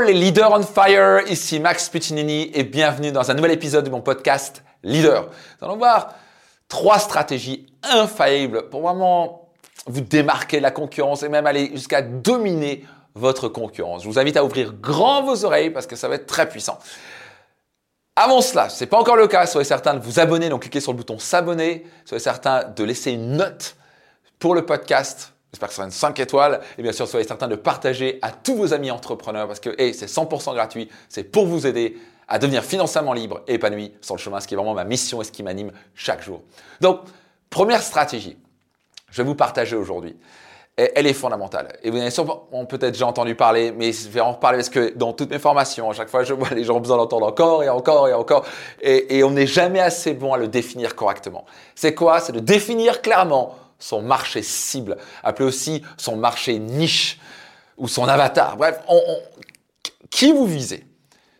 Les leaders on fire, ici Max Piccinini et bienvenue dans un nouvel épisode de mon podcast Leader. Nous allons voir trois stratégies infaillibles pour vraiment vous démarquer de la concurrence et même aller jusqu'à dominer votre concurrence. Je vous invite à ouvrir grand vos oreilles parce que ça va être très puissant. Avant cela, ce n'est pas encore le cas, soyez certain de vous abonner, donc cliquez sur le bouton s'abonner, soyez certain de laisser une note pour le podcast J'espère que ce sera une 5 étoiles. Et bien sûr, soyez certain de partager à tous vos amis entrepreneurs parce que c'est 100% gratuit. C'est pour vous aider à devenir financièrement libre et épanoui sur le chemin, ce qui est vraiment ma mission et ce qui m'anime chaque jour. Donc, première stratégie, je vais vous partager aujourd'hui. Elle est fondamentale. Et vous avez sûrement peut-être déjà entendu parler, mais je vais en reparler parce que dans toutes mes formations, à chaque fois, je vois les gens ont besoin d'entendre encore et encore et encore. Et on n'est jamais assez bon à le définir correctement. C'est quoi? C'est de définir clairement son marché cible, appelé aussi son marché niche ou son avatar. Bref, qui vous visez?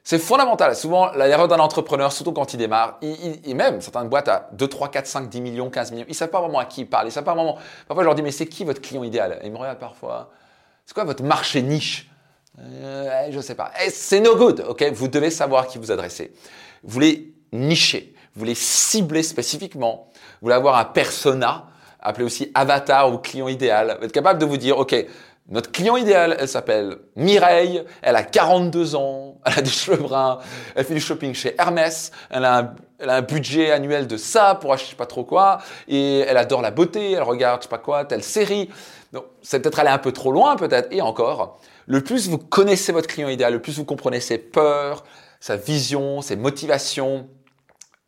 C'est fondamental. Souvent, l'erreur d'un entrepreneur, surtout quand il démarre, il, même certaines boîtes à 2, 3, 4, 5, 10 millions, 15 millions, ils ne savent pas vraiment à qui ils parlent. Ils savent pas vraiment. Parfois, je leur dis, mais c'est qui votre client idéal? Ils me regardent parfois. C'est quoi votre marché niche? Euh, Je ne sais pas. C'est no good, ok? Vous devez savoir qui vous adresser. Vous voulez nicher, vous voulez cibler spécifiquement, vous voulez avoir un persona, appelé aussi avatar ou client idéal. Vous capable de vous dire, OK, notre client idéal, elle s'appelle Mireille, elle a 42 ans, elle a des cheveux bruns, elle fait du shopping chez Hermès, elle a un, elle a un budget annuel de ça pour acheter je sais pas trop quoi, et elle adore la beauté, elle regarde je sais pas quoi, telle série. Donc, c'est peut-être aller un peu trop loin peut-être, et encore, le plus vous connaissez votre client idéal, le plus vous comprenez ses peurs, sa vision, ses motivations,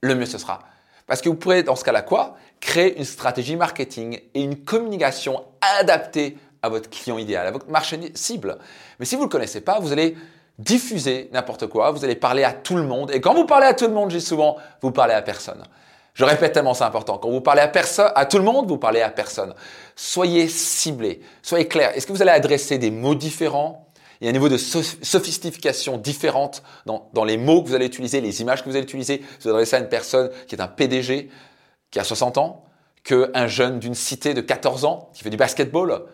le mieux ce sera. Parce que vous pourrez, dans ce cas-là, quoi? Créer une stratégie marketing et une communication adaptée à votre client idéal, à votre marché cible. Mais si vous ne le connaissez pas, vous allez diffuser n'importe quoi, vous allez parler à tout le monde. Et quand vous parlez à tout le monde, j'ai souvent, vous parlez à personne. Je répète tellement c'est important. Quand vous parlez à personne, à tout le monde, vous parlez à personne. Soyez ciblés, soyez clairs. Est-ce que vous allez adresser des mots différents? Il y a un niveau de sophistication différente dans, les mots que vous allez utiliser, les images que vous allez utiliser. Vous adressez à une personne qui est un PDG, qui a 60 ans, qu'un jeune d'une cité de 14 ans qui fait du basketball.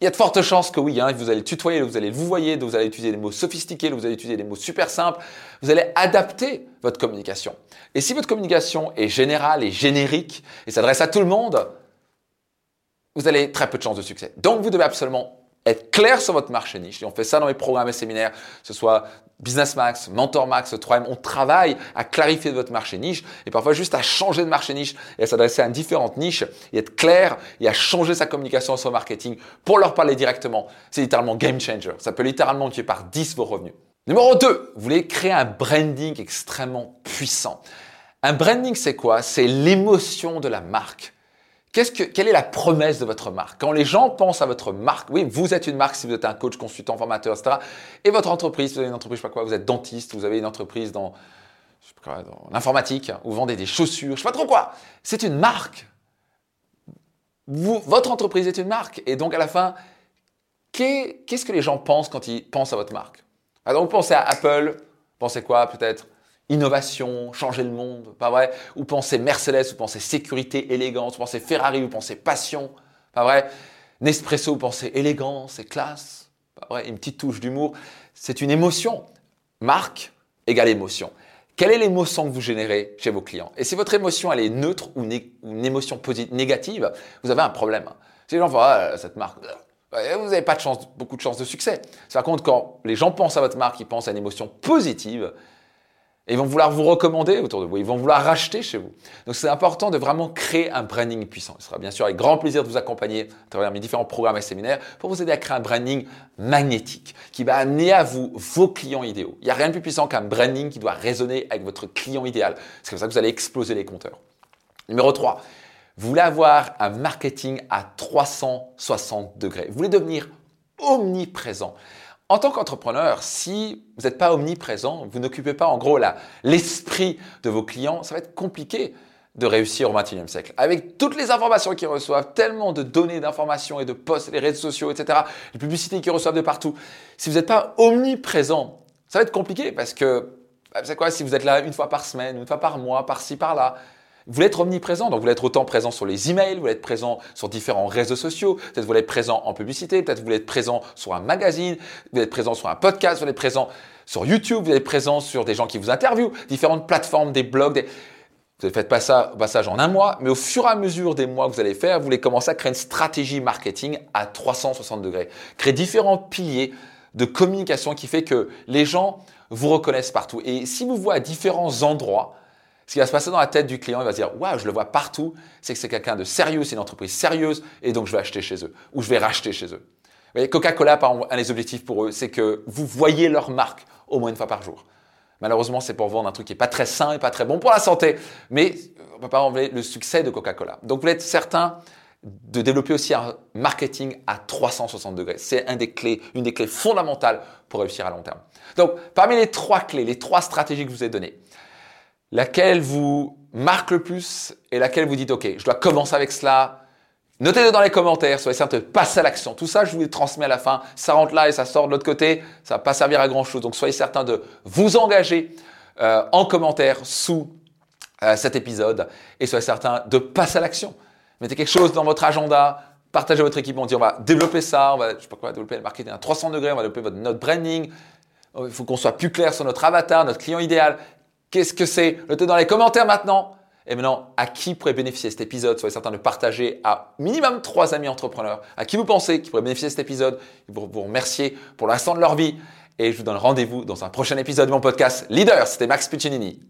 Il y a de fortes chances que oui, hein, vous allez tutoyer, vous allez vous voyer, vous allez utiliser des mots sophistiqués, vous allez utiliser des mots super simples. Vous allez adapter votre communication. Et si votre communication est générale et générique et s'adresse à tout le monde, vous avez très peu de chances de succès. Donc vous devez absolument être clair sur votre marché niche. Et on fait ça dans les programmes et séminaires, que ce soit Business Max, Mentor Max, 3M. On travaille à clarifier votre marché niche et parfois juste à changer de marché niche et à s'adresser à différentes niches et être clair et à changer sa communication sur marketing pour leur parler directement. C'est littéralement game changer. Ça peut littéralement tuer par 10 vos revenus. Numéro 2, vous voulez créer un branding extrêmement puissant. Un branding, c'est quoi? C'est l'émotion de la marque quelle est la promesse de votre marque? Quand les gens pensent à votre marque, oui, vous êtes une marque si vous êtes un coach, consultant, formateur, etc. Et votre entreprise, vous avez une entreprise, je sais pas quoi, vous êtes dentiste, vous avez une entreprise dans, l'informatique, vous vendez des chaussures, je sais pas trop quoi. C'est une marque. votre entreprise est une marque. Et donc, à la fin, qu'est-ce que les gens pensent quand ils pensent à votre marque? Alors, vous pensez à Apple, pensez quoi peut-être? Innovation, changer le monde, pas vrai? Ou pensez Mercedes, vous pensez sécurité, élégance, vous pensez Ferrari, vous pensez passion, pas vrai? Nespresso, vous pensez élégance et classe, pas vrai? Une petite touche d'humour. C'est une émotion. Marque égale émotion. Quelle est l'émotion que vous générez chez vos clients? Et si votre émotion elle est neutre ou, une émotion négative, vous avez un problème. Si les gens font ah, cette marque, vous n'avez pas de chance, beaucoup de chances de succès. Par contre, quand les gens pensent à votre marque, ils pensent à une émotion positive, ils vont vouloir vous recommander autour de vous. Ils vont vouloir racheter chez vous. Donc c'est important de vraiment créer un branding puissant. Ce sera bien sûr avec grand plaisir de vous accompagner à travers mes différents programmes et séminaires pour vous aider à créer un branding magnétique qui va amener à vous vos clients idéaux. Il n'y a rien de plus puissant qu'un branding qui doit résonner avec votre client idéal. C'est comme ça que vous allez exploser les compteurs. Numéro 3. Vous voulez avoir un marketing à 360 degrés. Vous voulez devenir omniprésent. En tant qu'entrepreneur, si vous n'êtes pas omniprésent, vous n'occupez pas en gros l'esprit de vos clients, ça va être compliqué de réussir au XXIe siècle. Avec toutes les informations qu'ils reçoivent, tellement de données, d'informations et de posts, les réseaux sociaux, etc., les publicités qu'ils reçoivent de partout, si vous n'êtes pas omniprésent, ça va être compliqué parce que, bah, vous savez quoi, si vous êtes là une fois par semaine, une fois par mois, par-ci, par-là, Vous voulez être omniprésent, donc vous voulez être autant présent sur les emails, vous voulez être présent sur différents réseaux sociaux, peut-être vous voulez être présent en publicité, peut-être vous voulez être présent sur un magazine, vous voulez être présent sur un podcast, vous voulez être présent sur YouTube, vous voulez être présent sur des gens qui vous interviewent, différentes plateformes, des blogs. Vous ne faites pas ça au passage en un mois, mais au fur et à mesure des mois que vous allez faire, vous voulez commencer à créer une stratégie marketing à 360 degrés. Créer différents piliers de communication qui fait que les gens vous reconnaissent partout. Et si vous voyez à différents endroits, ce qui va se passer dans la tête du client, il va se dire Waouh, je le vois partout, c'est que c'est quelqu'un de sérieux, c'est une entreprise sérieuse, et donc je vais acheter chez eux, ou je vais racheter chez eux. Coca-Cola, par exemple, un des objectifs pour eux, c'est que vous voyez leur marque au moins une fois par jour. Malheureusement, c'est pour vendre un truc qui n'est pas très sain et pas très bon pour la santé, mais on ne peut pas enlever le succès de Coca-Cola. Donc, vous voulez être certain de développer aussi un marketing à 360 degrés. C'est des clés, une des clés fondamentales pour réussir à long terme. Donc, parmi les trois clés, les trois stratégies que je vous ai données, laquelle vous marque le plus et laquelle vous dites, OK, je dois commencer avec cela. Notez-le dans les commentaires, soyez de passer à l'action. Tout ça, je vous les transmets à la fin. Ça rentre là et ça sort de l'autre côté. Ça va pas servir à grand chose. Donc, soyez certain de vous engager euh, en commentaire sous euh, cet épisode et soyez certain de passer à l'action. Mettez quelque chose dans votre agenda, partagez votre équipe, on dit on va développer ça, on va, je sais pas quoi, développer le marketing à 300 degrés, on va développer notre branding. Il faut qu'on soit plus clair sur notre avatar, notre client idéal. Qu'est-ce que c'est? Notez dans les commentaires maintenant. Et maintenant, à qui pourrait bénéficier cet épisode? Soyez certain de partager à minimum trois amis entrepreneurs. À qui vous pensez qui pourrait bénéficier cet épisode? Pour vous remercier pour l'instant de leur vie. Et je vous donne rendez-vous dans un prochain épisode de mon podcast Leader. C'était Max Puccinini.